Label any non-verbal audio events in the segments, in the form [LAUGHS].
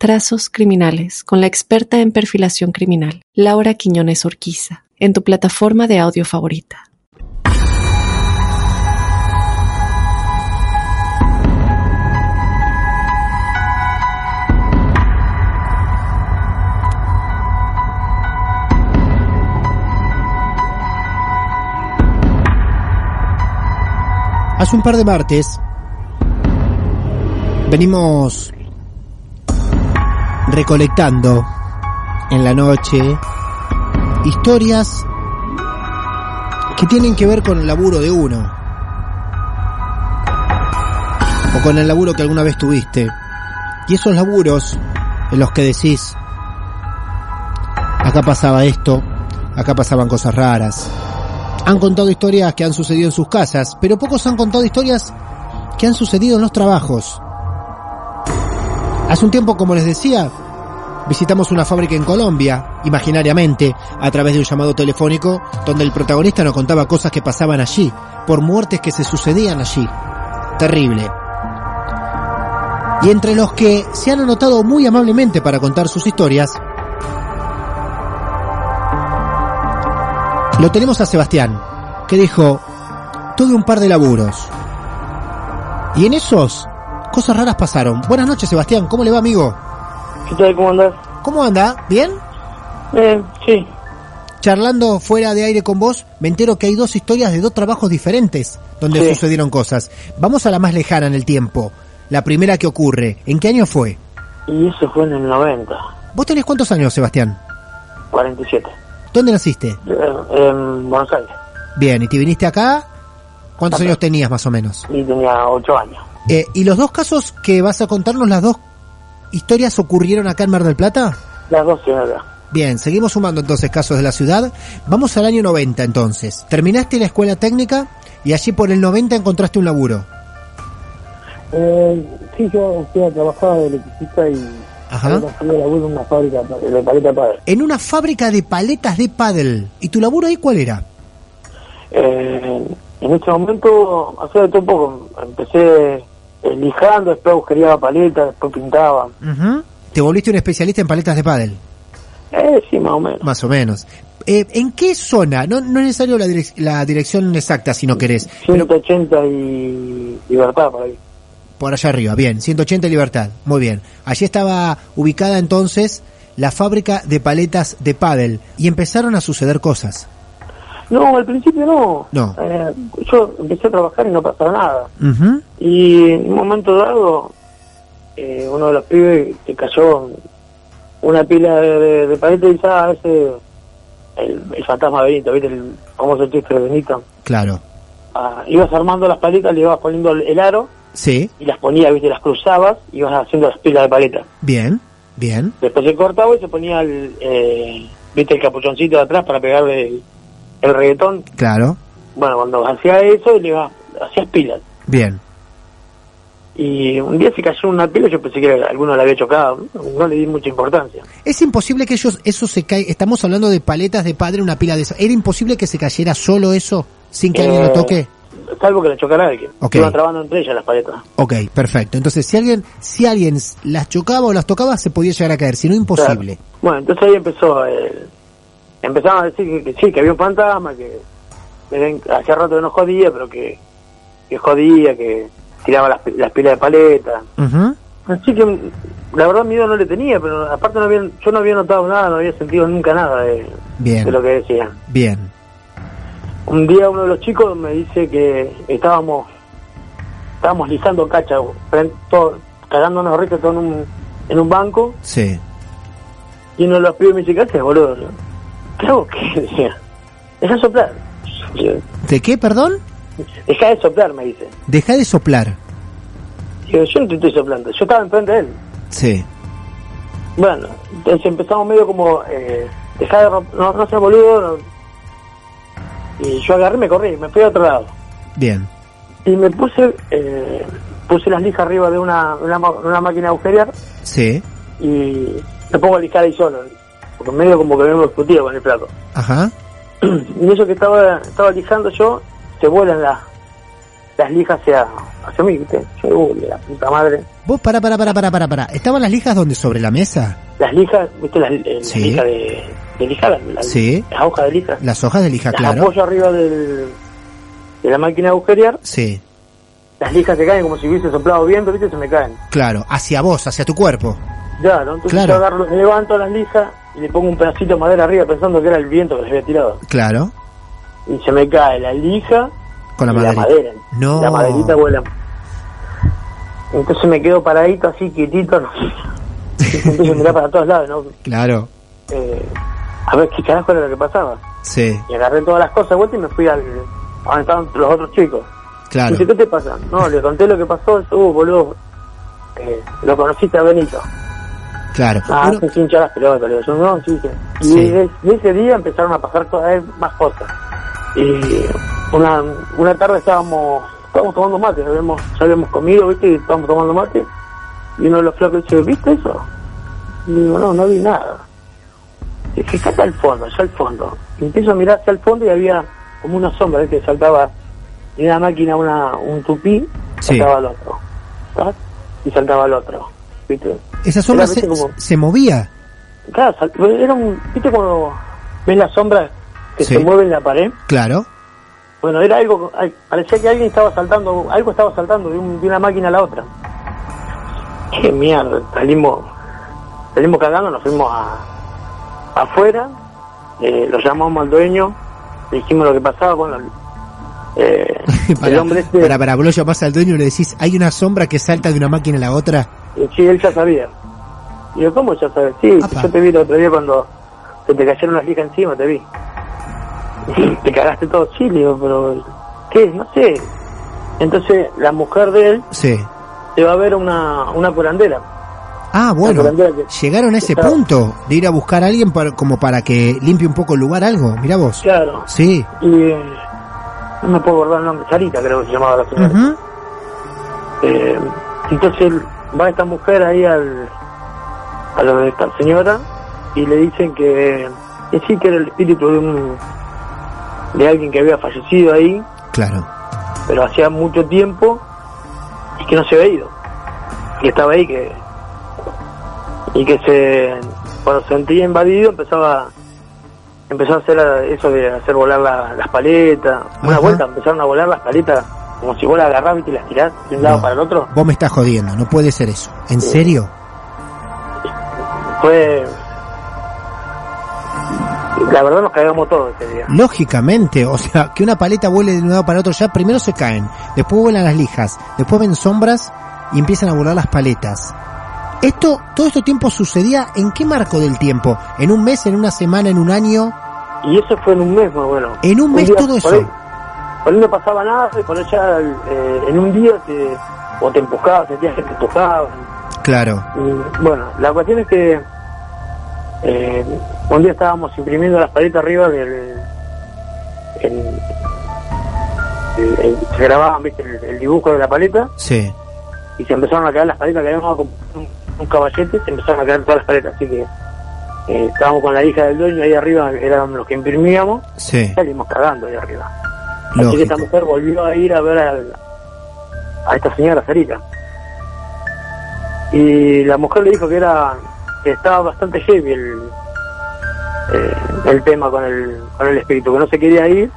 Trazos Criminales con la experta en perfilación criminal, Laura Quiñones Orquiza, en tu plataforma de audio favorita. Hace un par de martes venimos recolectando en la noche historias que tienen que ver con el laburo de uno o con el laburo que alguna vez tuviste y esos laburos en los que decís acá pasaba esto acá pasaban cosas raras han contado historias que han sucedido en sus casas, pero pocos han contado historias que han sucedido en los trabajos. Hace un tiempo, como les decía, visitamos una fábrica en Colombia, imaginariamente, a través de un llamado telefónico, donde el protagonista nos contaba cosas que pasaban allí, por muertes que se sucedían allí. Terrible. Y entre los que se han anotado muy amablemente para contar sus historias, Lo tenemos a Sebastián, que dijo, tuve un par de laburos. Y en esos, cosas raras pasaron. Buenas noches, Sebastián. ¿Cómo le va, amigo? ¿Qué tal? ¿Cómo andás? ¿Cómo anda? ¿Bien? Eh, sí. Charlando fuera de aire con vos, me entero que hay dos historias de dos trabajos diferentes donde Sí. sucedieron cosas. Vamos a la más lejana en el tiempo. La primera que ocurre. ¿En qué año fue? Y eso fue en el 90, ¿Vos tenés cuántos años, Sebastián? 47. ¿Dónde naciste? Eh, en Buenos Aires. Bien, ¿y te viniste acá? ¿Cuántos años tenías más o menos? Y tenía 8 años. Eh, ¿Y los dos casos que vas a contarnos, las dos historias ocurrieron acá en Mar del Plata? Las dos sí, acá. Bien, seguimos sumando entonces casos de la ciudad. Vamos al año 90 entonces. Terminaste la escuela técnica y allí por el 90 encontraste un laburo. Eh, sí, yo fui a trabajar de electricista y Ajá. laburo en una fábrica de paleta padre. En una fábrica de paletas de paddle. ¿Y tu laburo ahí cuál era? Eh, en este momento, hacía de todo un poco. Empecé lijando, después agujereaba paletas, después pintaba. Te volviste un especialista en paletas de paddle. Eh, sí, más o menos. Más o menos. Eh, ¿En qué zona? No, no es necesario la, direc- la dirección exacta si no querés. Pero 180 y libertad por ahí. por allá arriba, bien. 180 Libertad. Muy bien. Allí estaba ubicada entonces la fábrica de paletas de paddle. Y empezaron a suceder cosas. No, al principio no. No. Eh, yo empecé a trabajar y no pasaba nada. Y en un momento dado, eh, uno de los pibes que cayó una pila de, de, de paleta y ah, ese, el, el fantasma Benito, ¿viste? El famoso chiste de Benito. Claro. Ah, ibas armando las paletas, le ibas poniendo el, el aro Sí, y las ponías, ¿viste? Las cruzabas y ibas haciendo las pilas de paleta. bien, bien. Después se cortaba y se ponía el, eh, ¿viste? El capuchoncito de atrás para pegarle el, el reggaetón. Claro, Bueno, cuando hacía eso, le ibas, hacías pilas. bien. Y un día se cayó una pila, yo pensé que alguno la había chocado, no le di mucha importancia. Es imposible que ellos, eso se caiga. Estamos hablando de paletas de padre, una pila de esa. ¿Era imposible que se cayera solo eso sin que alguien Eh, lo toque? Salvo que la chocara alguien. Ok. Iban trabando entre ellas las paletas. Ok, perfecto. Entonces, si alguien, si alguien las chocaba o las tocaba, se podía llegar a caer. Si no, imposible. Claro. Bueno, entonces ahí empezó, eh, empezaban a decir que, que sí, que había un fantasma, que, hacía rato que no jodía, pero que, que jodía, que tiraba las, las pilas de paleta. Así que la verdad miedo no le tenía, pero aparte no había, yo no había notado nada, no había sentido nunca nada de, Bien. de lo que decían. Bien. Un día uno de los chicos me dice que estábamos estábamos lisando cacha, todo, cagándonos ricos en un, en un banco, Sí. y uno de los pibes me dice, ¿qué haces, boludo? ¿Qué? Decía, [LAUGHS] deja de soplar. ¿De qué, perdón? Deja de soplar, me dice. Deja de soplar. Digo, yo no te estoy soplando, yo estaba enfrente de él. Sí. Bueno, entonces empezamos medio como, eh, deja de no, no seas boludo. no. Y yo agarré y me corrí, me fui a otro lado. Bien. Y me puse, eh, puse las lijas arriba de una, una, una máquina de agujerear Sí. y me pongo a lijar ahí solo. Porque medio como que me hemos discutido con el plato. Ajá. [CLEARS THROAT] Y eso que estaba, estaba lijando yo, se vuelan las, las lijas hacia, hacia mí, ¿viste? Yo, uy, la puta madre. Vos, para, para, para, para, para, para. ¿Estaban las lijas donde? ¿Sobre la mesa? Las lijas, ¿viste? Las, eh, las Sí. lijas de, de lijar, las, Sí. las hojas de lija. Las hojas de lija, las claro. apoyo arriba del, de la máquina de agujerear, Sí. las lijas se caen como si hubiese soplado viento, ¿viste? Se me caen. Claro. Hacia vos, hacia tu cuerpo. Claro, entonces Claro. yo agarro, levanto las lijas y le pongo un pedacito de madera arriba pensando que era el viento que les había tirado. Claro. Y se me cae la lija Con la y madera. No. La maderita vuela. Entonces me quedo paradito así, quietito, no Y mirar para todos lados, ¿no? Claro. Eh, a ver qué carajo era lo que pasaba. Sí. Y agarré todas las cosas de vuelta y me fui al... a donde estaban los otros chicos. Claro. Dice, ¿qué te pasa? No, le conté lo que pasó, uh, boludo, eh, lo conociste a Benito. Claro. Ah, Bueno, se hincha las pelotas, le digo, no, sí, sí. Y Sí. de, de ese día empezaron a pasar cada vez más cosas. Y una, una tarde estábamos, estábamos tomando mate, habíamos, ya habíamos comido, ¿viste? Y estábamos tomando mate. Y uno de los flacos dice, ¿viste eso? Y digo, no, no vi nada. Y fíjate al fondo, allá al fondo. Y empiezo a mirar hacia el fondo y había como una sombra. Que saltaba de una máquina una, un tupí, Sí. saltaba al otro. ¿tá? Y saltaba al otro, ¿viste? Esa sombra se, como- se movía. Claro, era un, ¿viste cuando ves la sombra que Sí. se mueve en la pared? Claro. Bueno, era algo, parecía que alguien estaba saltando, algo estaba saltando de, un- de una máquina a la otra. Qué mierda, salimos, salimos cagando, nos fuimos a, afuera, eh, lo llamamos al dueño, le dijimos lo que pasaba, bueno, eh, [LAUGHS] el para, hombre este, para, para, vos lo llamás al dueño y le decís, hay una sombra que salta de una máquina a la otra. sí, él ya sabía. Y yo, ¿cómo ya sabes? Sí, Apa. yo te vi el otro día cuando se te cayeron las lijas encima, te vi. te cagaste todo, sí, le digo, pero ¿qué? No sé. Entonces la mujer de él Sí. se va a ver una, una curandera. Ah, bueno. Que- Llegaron a ese punto de ir a buscar a alguien para, como para que limpie un poco el lugar, algo. Mirá vos. Claro. Sí. Y no me puedo acordar el nombre, Sarita creo que se llamaba la señora. Eh, entonces va esta mujer ahí al, a lo de esta señora y le dicen que, que sí que era el espíritu de un de alguien que había fallecido ahí, Claro. pero hacía mucho tiempo y que no se había ido, que estaba ahí que y que se cuando se sentía invadido empezaba empezó a hacer eso de hacer volar la- las paletas, una Ajá. vuelta empezaron a volar las paletas como si vos las agarrás y las tirás de un lado para el otro. Vos me estás jodiendo, no puede ser eso. ¿En serio? fue la verdad nos cagamos todos ese día Lógicamente, o sea, que una paleta vuele de un lado para otro ya, primero se caen, después vuelan las lijas, después ven sombras y empiezan a volar las paletas. Esto, todo este tiempo sucedía en qué marco del tiempo? ¿En un mes, en una semana, en un año? Y eso fue en un mes más bueno. En un mes día, todo eso. por ahí no pasaba nada, y por allá eh, en un día te, o te empujabas, sentías que te empujaban. Claro. Y, bueno, la cuestión es que eh, un día estábamos imprimiendo las paletas arriba del. el- el- el- se grababan ¿viste? El, el dibujo de la paleta Sí. y se empezaron a caer las paletas que habíamos comprado un, caballete, se empezaron a caer todas las paletas. Así que eh, estábamos con la hija del dueño ahí arriba, eran los que imprimíamos, Sí. salimos cagando ahí arriba. Así que esta mujer volvió a ir a ver al- a esta señora Sarita. Y la mujer le dijo que era que estaba bastante heavy el, eh, el tema con el, con el espíritu, que no se quería ir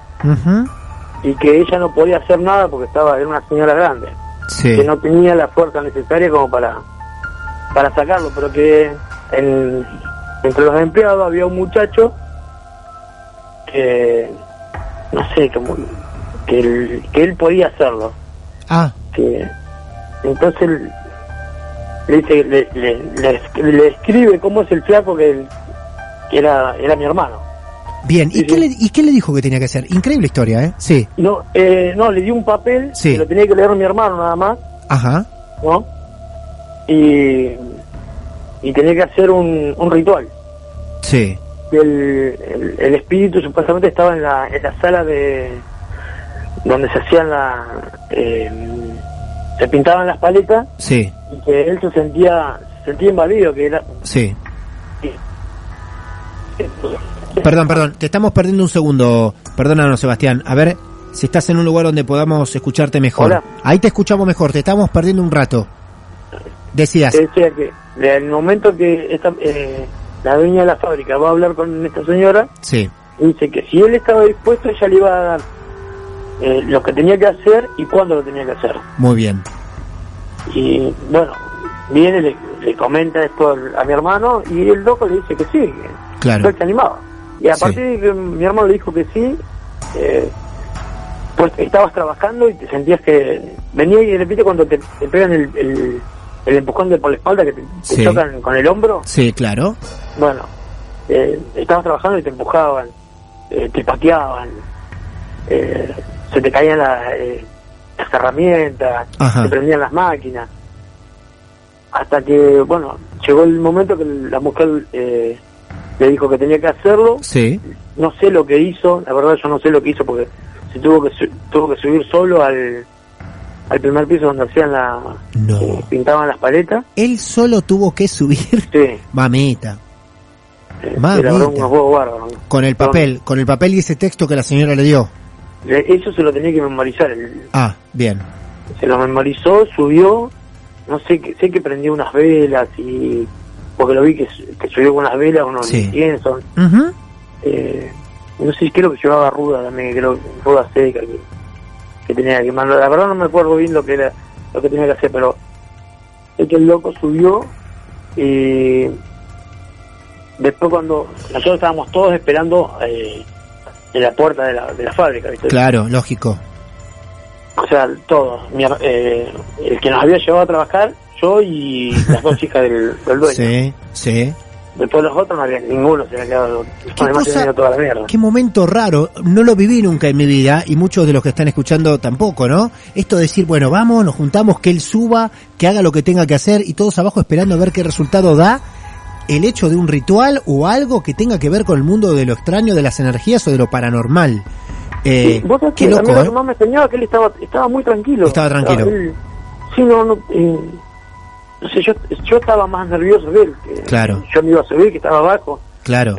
y que ella no podía hacer nada porque estaba era una señora grande, Sí. que no tenía la fuerza necesaria como para para sacarlo, pero que en- entre los empleados había un muchacho que no sé, como que él, que él podía hacerlo. Ah, que entonces le dice le, le, le, le escribe cómo es el flaco que, él- que era era mi hermano bien. ¿Y Sí, qué, sí. le, ¿Y qué le dijo que tenía que hacer? Increíble historia, ¿eh? Sí. no eh, no le dio un papel Sí. que lo tenía que leer mi hermano nada más Ajá. no y y tenía que hacer un, un ritual Sí. el, el, el espíritu supuestamente estaba en la, en la sala de donde se hacían la eh, se pintaban las paletas Sí. y que él se sentía se sentía invadido que era Sí. Perdón, perdón, te estamos perdiendo un segundo. Perdónanos, Sebastián. A ver si estás en un lugar donde podamos escucharte mejor. Hola. Ahí te escuchamos mejor, te estamos perdiendo un rato. Decías. decía que el momento que esta, eh, la dueña de la fábrica va a hablar con esta señora, Sí. dice que si él estaba dispuesto, ella le iba a dar eh, lo que tenía que hacer y cuándo lo tenía que hacer. Muy bien. Y bueno, viene, le, le comenta esto a mi hermano y el loco le dice que sí, Claro. él se animaba. Y a Sí. partir de que mi hermano le dijo que sí, eh, pues estabas trabajando y te sentías que venía y de repente cuando te, te pegan el, el, el empujón de por la espalda que te, te Sí. chocan con el hombro, Sí, claro. bueno, eh, estabas trabajando y te empujaban, eh, te pateaban, eh, se te caían la- eh, las herramientas, Ajá. se prendían las máquinas. Hasta que, bueno, llegó el momento que la mujer eh, le dijo que tenía que hacerlo. Sí. No sé lo que hizo, la verdad yo no sé lo que hizo porque se tuvo que su- tuvo que subir solo al, al primer piso donde hacían la No. eh, pintaban las paletas. Él solo tuvo que subir. [LAUGHS] Sí, Mamita. eh. Con el papel, con el papel y ese texto que la señora le dio. Le- Eso se lo tenía que memorizar. el- Ah, bien. se lo memorizó, subió, no sé, que sé que prendió unas velas y porque lo vi que, su- que subió con unas velas, unos Sí. inciensos. Ujú. Eh, no sé, creo que llevaba ruda también, creo ruda seca que, que tenía que mandar. La verdad no me acuerdo bien lo que era, lo que tenía que hacer, pero que el loco subió y después cuando nosotros estábamos todos esperando eh, en la puerta de la, de la fábrica, ¿viste? Claro, lógico. O sea, todos. Mi eh, el que nos había llevado a trabajar, yo y las dos hijas del, del dueño. Sí, sí. Después los otros no había ninguno, se había quedado. ¿Qué cosa- toda la mierda. Qué momento raro, no lo viví nunca en mi vida y muchos de los que están escuchando tampoco, ¿no? Esto de decir, bueno, vamos, nos juntamos, que él suba, que haga lo que tenga que hacer y todos abajo esperando a ver qué resultado da el hecho de un ritual o algo que tenga que ver con el mundo de lo extraño, de las energías o de lo paranormal. Eh, vos sabés qué que a loco, mí lo ¿eh? que más me extrañaba que él estaba, estaba muy tranquilo. Estaba tranquilo. él- sí, no, no, eh, no sé, yo, yo estaba más nervioso que él. que Claro. Yo me iba a subir, que estaba abajo. Claro,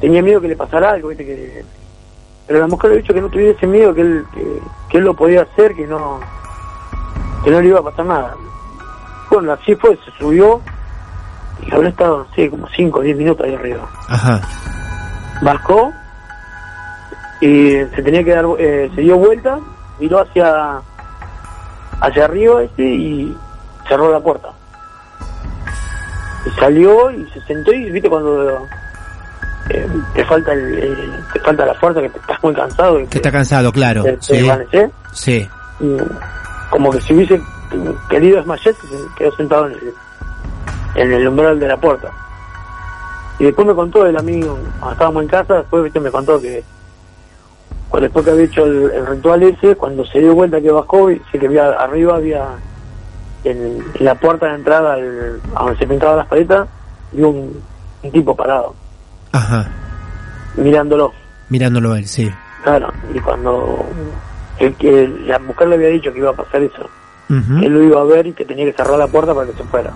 Tenía miedo que le pasara algo, ¿viste? Que, pero la mujer le ha dicho que no tuviese miedo, que él, que, que él lo podía hacer, que no, que no le iba a pasar nada. Bueno, así fue, se subió y habrá estado, no sé, como 5 o 10 minutos ahí arriba. ajá, bajó y se tenía que dar eh, se dio vuelta miró hacia hacia arriba este y cerró la puerta salió y se sentó y viste cuando eh, te falta el, eh, te falta la fuerza que te estás muy cansado y que está cansado, claro. te, Sí, sí, y como que si hubiese querido desmayarse se quedó sentado en el, en el umbral de la puerta. Y después me contó el amigo, cuando estábamos en casa, después ¿viste? me contó que después que había hecho el, el ritual ese, cuando se dio vuelta que bajó, y sí que había arriba había en, en la puerta de entrada al- a donde se pintaban las paletas, y un, un tipo parado, Ajá. mirándolo. Mirándolo a él, sí. Claro, y cuando el que la mujer le había dicho que iba a pasar eso, él lo iba a ver y que tenía que cerrar la puerta para que se fuera.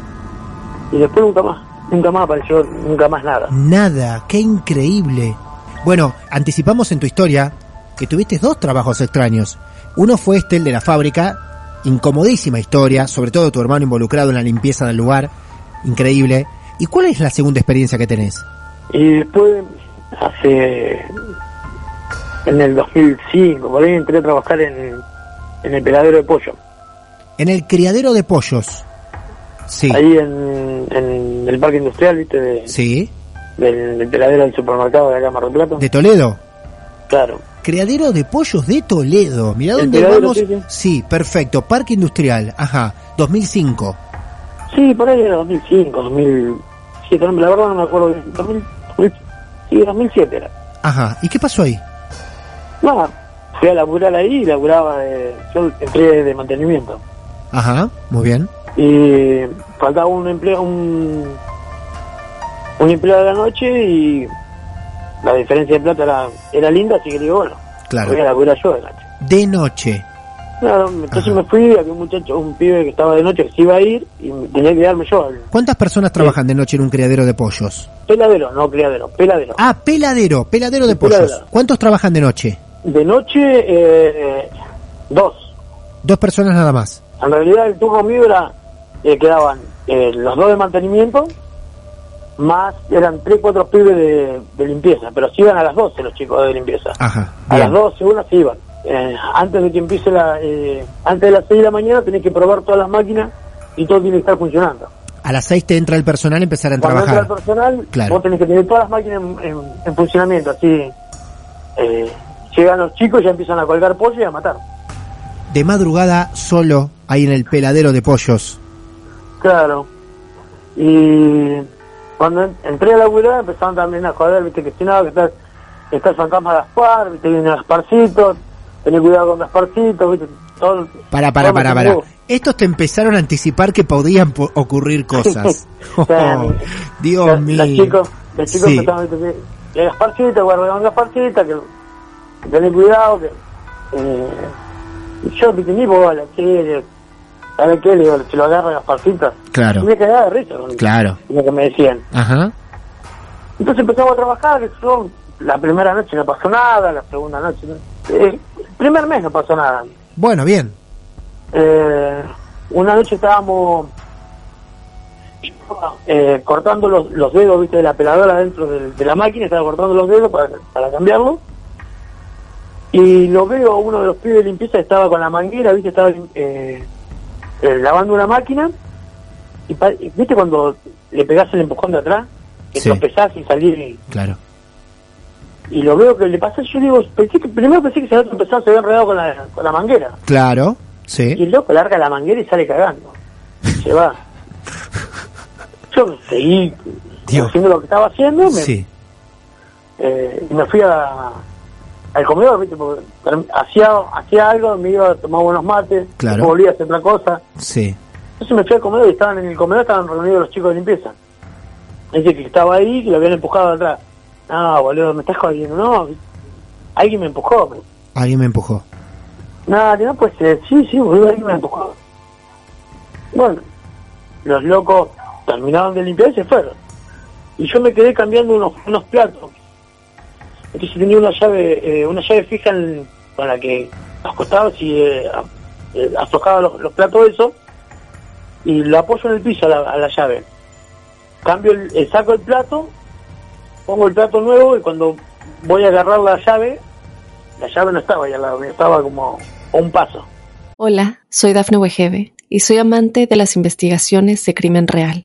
Y después nunca más, nunca más apareció, nunca más nada. Nada, qué increíble. Bueno, anticipamos en tu historia que tuviste dos trabajos extraños. Uno fue este, el de la fábrica, incomodísima historia, sobre todo tu hermano involucrado en la limpieza del lugar, increíble. ¿Y cuál es la segunda experiencia que tenés? Y después, hace. en el 2005, por ahí entré a trabajar en, en el peladero de pollo. En el criadero de pollos. Sí, Ahí en, en el parque industrial, ¿viste? De- sí, del, del peladero del supermercado de acá Mar del Plata. de Toledo. Claro. Criadero de pollos de Toledo. Mirá dónde vamos. sí, sí. Sí, perfecto. Parque industrial. Ajá. 2005. Sí, por ahí era 2005, 2007, no, la verdad no me acuerdo bien. 2000, 2000, sí, 2007 era. Ajá. ¿Y qué pasó ahí? Nada, fui a laburar ahí y laburaba, de, yo entré de mantenimiento. Ajá. Muy bien. Y faltaba un empleo, un, un empleado de la noche y la diferencia de plata era, era linda, así que digo, bueno, Claro. voy a laburar yo de noche. De noche. Claro, entonces Ajá. me fui, había un muchacho, un pibe que estaba de noche que se iba a ir y tenía que quedarme yo, ¿Cuántas personas trabajan de noche en un criadero de pollos? peladero, no criadero, peladero. Ah, peladero, peladero de Sí, peladero. pollos. ¿Cuántos trabajan de noche? De noche, eh, dos. Dos personas nada más. En realidad el turno mío era, eh, quedaban eh, los dos de mantenimiento, más eran tres, cuatro pibes de, de limpieza, pero se iban a las 12 los chicos de limpieza. Ajá. a las Bien. 12, una se iban. Eh, antes de que empiece la, eh, antes de las 6 de la mañana tenés que probar todas las máquinas y todo tiene que estar funcionando. A las seis te entra el personal a empezar a Cuando entra trabajar. el personal, Claro. vos tenés que tener todas las máquinas en, en- en funcionamiento, así eh, llegan los chicos y ya empiezan a colgar pollo y a matar. De madrugada solo ahí en el peladero de pollos. Claro. Y cuando en- entré a la laburar empezaron también a joder, viste, que si no, que está, está el fantasma Gaspar, viste, viene Gasparcito, tener cuidado con Gasparcito, viste, todo. Para, para, todo para, para. Estos te empezaron a anticipar que podían po- ocurrir [LAUGHS] cosas. O [LAUGHS] sea, Oh, Dios los, mío. Los chicos, los chicos Sí. empezaron a decir, que Gasparcito, guarda con Gasparcita, que tener cuidado, que... Eh, y yo, viste, ni bola, que... ¿Sabe qué? Le digo, se lo agarra Gasparcita. Claro. Y me cagaba de risa Claro. lo que me decían. Ajá. Entonces empezamos a trabajar, yo, la primera noche no pasó nada, la segunda noche, no- eh, el primer mes no pasó nada. Bueno, bien. Eh, una noche estábamos eh, cortando los, los dedos, viste, de la peladora dentro de, de la máquina, estaba cortando los dedos para, para cambiarlo. Y lo veo, uno de los pibes de limpieza estaba con la manguera, viste, estaba eh, eh, lavando una máquina. Y, y viste cuando le pegás el empujón de atrás, que Sí. tropezás y salís y Claro. y lo veo que le pasa, yo digo, pensé que, primero pensé que se había tropezado, se había enredado con la, con la manguera. Claro. Y Sí. el loco larga la manguera y sale cagando. Se va. [LAUGHS] Yo seguí Dios. haciendo lo que estaba haciendo me, Sí. eh, y me fui a, al comedor, ¿viste? Porque hacía, hacía algo, me iba a tomar buenos mates, Claro. volvía a hacer otra cosa. Sí. Entonces me fui al comedor y estaban en el comedor, estaban reunidos los chicos de limpieza. Dice que estaba ahí, que lo habían empujado de atrás. No, boludo, me estás jodiendo, no. Alguien me empujó. Alguien me empujó. No, que no puede ser. Sí, sí, boludo, alguien me empujó. Bueno, los locos terminaron de limpiar y se fueron. Y yo me quedé cambiando unos, unos platos. Entonces tenía una llave eh, una llave fija en- con la que los costados y eh, eh, aflojaba los, los platos eso y lo apoyo en el piso a la, llave. Cambio eh, saco el plato, pongo el plato nuevo y cuando voy a agarrar la llave, la llave no estaba mío, estaba como a un paso. Hola, soy Dafne Wegebe y soy amante de las investigaciones de crimen real.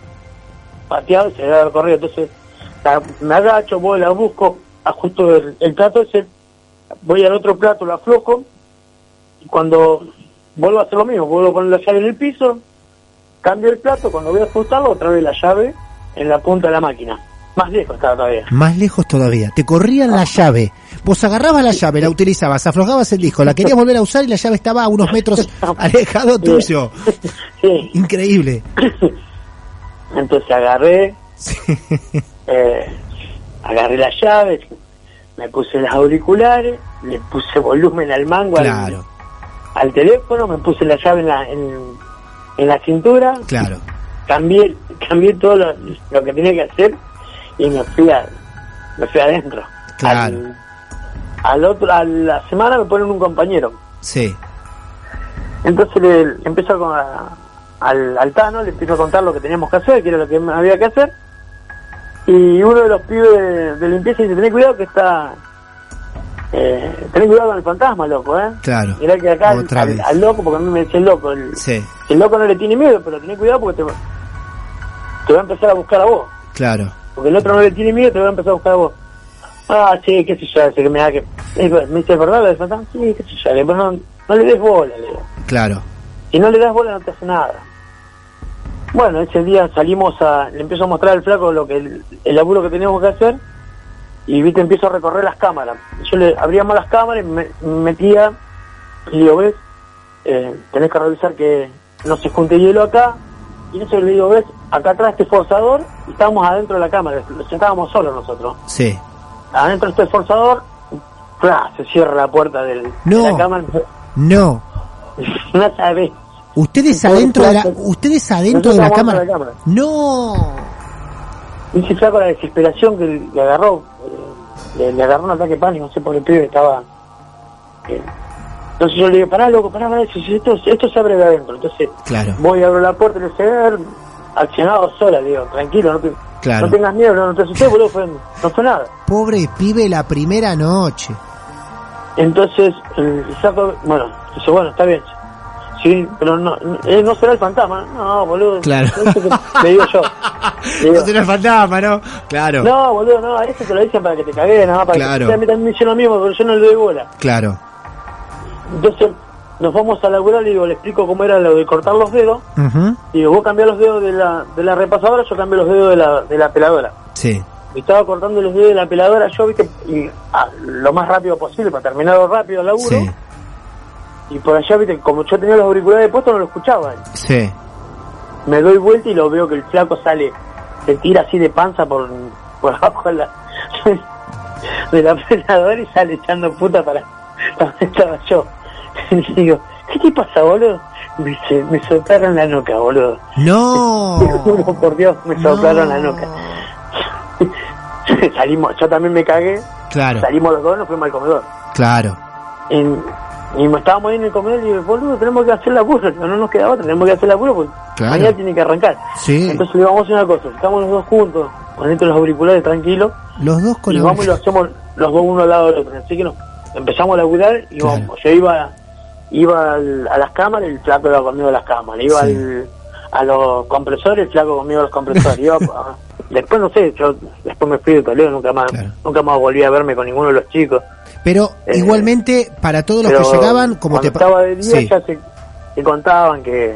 pateado y se debe haber corrido. Entonces, la- me agacho, voy, la busco, ajusto el, el plato ese, voy al otro plato, lo aflojo, y cuando vuelvo a hacer lo mismo, vuelvo a poner la llave en el piso, cambio el plato, cuando voy a ajustarlo, otra vez la llave en la punta de la máquina. Más lejos estaba todavía. Más lejos todavía. Te corrían la llave. Vos agarrabas la llave, la utilizabas, aflojabas el disco, la querías volver a usar y la llave estaba a unos metros [LAUGHS] alejado tuyo. Sí. Increíble. [LAUGHS] Entonces agarré, eh, agarré la llave, me puse los auriculares, le puse volumen al mango al- Claro, al, teléfono, me puse la llave en la, en, en la cintura, claro. cambié, cambié todo lo, lo que tenía que hacer y me fui a, me fui adentro. Claro. Al, al otro, a la semana me ponen un compañero. Sí, Entonces le, con a- al, al Tano, le empiezo a contar lo que teníamos que hacer, que era lo que había que hacer. Y uno de los pibes de, de limpieza dice, tenés cuidado que está... Eh, tenés cuidado con el fantasma, loco, ¿eh? claro. Mirá que acá al, loco, porque a mí me decía el loco, el, Sí, el loco no le tiene miedo, pero tenés cuidado porque te, va- te va a empezar a buscar a vos. claro. Porque el otro no le tiene miedo, te va a empezar a buscar a vos. Ah, sí, qué sé yo, ese que me da que... Me dice, ¿es verdad lo del fantasma? Sí, qué sé yo, pero no, no le des bola, le digo. Claro. Si no le das bola no te hace nada. Bueno, ese día salimos a... Le empiezo a mostrar al flaco lo que el, el laburo que teníamos que hacer y viste, empiezo a recorrer las cámaras. Yo le abríamos las cámaras y me, me metía y le digo, ¿ves? Eh, tenés que revisar que no se junte hielo acá. Y eso le digo, ¿ves? Acá atrás este forzador y estábamos adentro de la cámara. Estábamos solos nosotros. Sí. Adentro de este forzador, ¡plá! se cierra la puerta del, No. de la cámara. No. [LAUGHS] No sabés. Ustedes adentro de la, ustedes adentro de la cámara. de la cámara. No. Dice flaco la desesperación que le agarró, eh, le, le agarró un ataque de pánico, no sé por qué el pibe estaba. eh. Entonces yo le digo, pará loco, pará, pará, esto, esto se abre de adentro. Entonces Claro. voy, abro la puerta y le dice, "A ver, accionado sola, digo, tranquilo, no, te, Claro. no tengas miedo, no, no te asustes, boludo, fue- no fue nada. Pobre pibe la primera noche. Entonces el saco, bueno, dice, bueno, está bien. Sí, pero no, eh, no será el fantasma. No, boludo. Claro. que- Le digo yo. [LAUGHS] Digo, No será el fantasma, ¿no? Claro. No, boludo, no, eso te lo dicen para que te cagues, nada más para Claro. que a mí también me hicieron lo mismo, pero yo no le doy bola. Claro. Entonces nos vamos a laburar, le digo, le explico cómo era lo de cortar los dedos. Ujú. Digo, vos cambiás los dedos de la, de la repasadora, yo cambio los dedos de la, de la peladora. Sí. Y estaba cortando los dedos de la peladora, yo viste, y, ah, lo más rápido posible, para terminarlo rápido el laburo. Sí. Y por allá, viste, como yo tenía los auriculares puestos, no lo escuchaba. Sí. Me doy vuelta y lo veo que el flaco sale, se tira así de panza por, por abajo de la, de la y sale echando puta para donde estaba yo. [LAUGHS] Y digo, ¿qué te pasa, boludo? Me me soplaron la nuca, boludo. No. [LAUGHS] Te juro por Dios, me soplaron la nuca. [LAUGHS] Salimos, yo también me cagué, Claro. salimos los dos, nos fuimos al comedor. Claro. Y, y estábamos ahí en el comedor y digo, boludo, tenemos que hacer laburo, no nos queda otra, tenemos que hacer laburo porque Claro. mañana tiene que arrancar. Sí. Entonces le vamos a hacer una cosa, estamos los dos juntos, ponete los auriculares tranquilos, Los dos con y la- vamos y lo hacemos los dos uno al lado del otro. Así que no, empezamos a laburar y Claro. vamos, yo iba, iba al- a las cámaras, el flaco iba conmigo a las cámaras, iba Sí. al- a los compresores, el flaco conmigo a los compresores, iba a- [LAUGHS] después no sé, yo después me fui de Toledo, nunca más, Claro. nunca más volví a verme con ninguno de los chicos. Pero Eh, igualmente, para todos los que llegaban, como te estaba de día Sí. ya se, se contaban que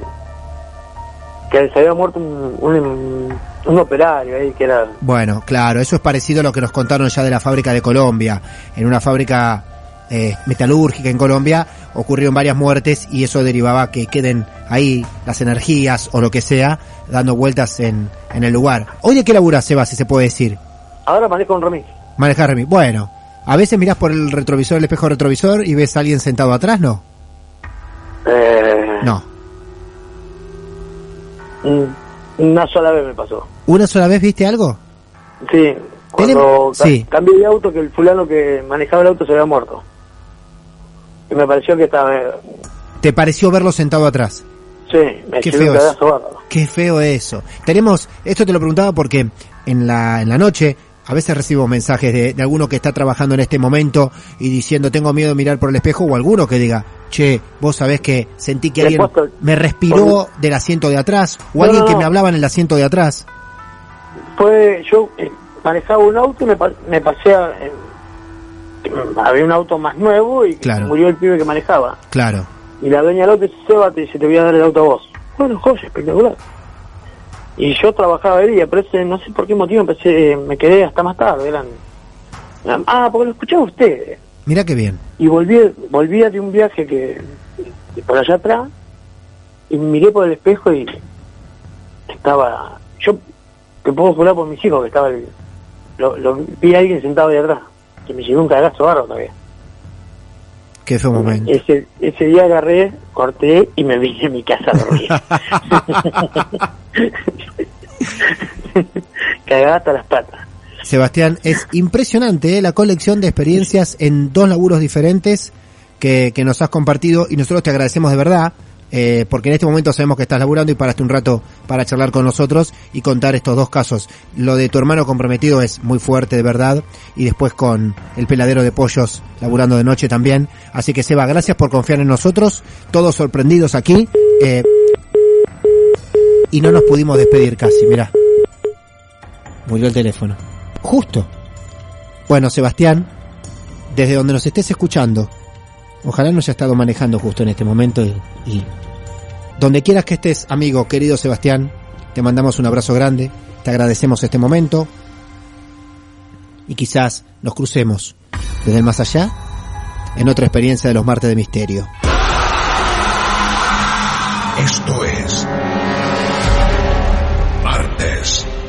que se había muerto un, un, un operario ahí que era Bueno, claro, eso es parecido a lo que nos contaron ya de la fábrica de Colombia. En una fábrica eh, metalúrgica en Colombia ocurrieron varias muertes y eso derivaba que queden ahí las energías o lo que sea dando vueltas en, en el lugar. ¿Hoy de qué labura Seba, si se puede decir? ahora manejo un remix Manejar Remy. Bueno, a veces mirás por el retrovisor, el espejo retrovisor y ves a alguien sentado atrás, ¿no? eh, No. una sola vez me pasó ¿Una sola vez viste algo? sí cuando ca- sí. cambié de auto que el fulano que manejaba el auto se había muerto y me pareció que estaba ¿Te pareció verlo sentado atrás? Sí, me Qué feo un es. cagazo bárbaro. Qué feo eso. Tenemos, esto te lo preguntaba porque en la, en la noche a veces recibo mensajes de, de alguno que está trabajando en este momento y diciendo tengo miedo de mirar por el espejo o alguno que diga, che, vos sabés que sentí que alguien me respiró del asiento de atrás o No, alguien no, que me hablaba en el asiento de atrás. Fue, yo eh, manejaba un auto y me, me pasé a... eh, había un auto más nuevo y Claro. murió el pibe que manejaba. Claro. Y la dueña del auto dice, Seba, te dice, te voy a dar el auto a vos. Bueno, joya, espectacular. Y yo trabajaba de día, pero ese, no sé por qué motivo empecé, me quedé hasta más tarde. Eran, ah, porque lo escuchaba usted. Mira qué bien. Y volví, volvía de un viaje que de por allá atrás y miré por el espejo y estaba, yo te puedo jurar por mis hijos que estaba, el- lo, lo vi a alguien sentado ahí atrás, que me llevó un cagazo barro todavía. Qué feo momento. Ese, ese día agarré, corté y me vine a mi casa a dormir. [LAUGHS] [LAUGHS] Cagada hasta las patas. Sebastián, es impresionante ¿eh? la colección de experiencias en dos laburos diferentes que, que nos has compartido y nosotros te agradecemos de verdad, eh, porque en este momento sabemos que estás laburando y paraste un rato para charlar con nosotros y contar estos dos casos. Lo de tu hermano comprometido es muy fuerte de verdad y después con el peladero de pollos laburando de noche también. Así que Seba, gracias por confiar en nosotros, todos sorprendidos aquí. eh, y no nos pudimos despedir casi, mirá. Murió el teléfono. Justo. Bueno, Sebastián, desde donde nos estés escuchando, ojalá no haya estado manejando justo en este momento y, y donde quieras que estés, amigo, querido Sebastián, te mandamos un abrazo grande, te agradecemos este momento y quizás nos crucemos desde el más allá en otra experiencia de los martes de misterio. Esto es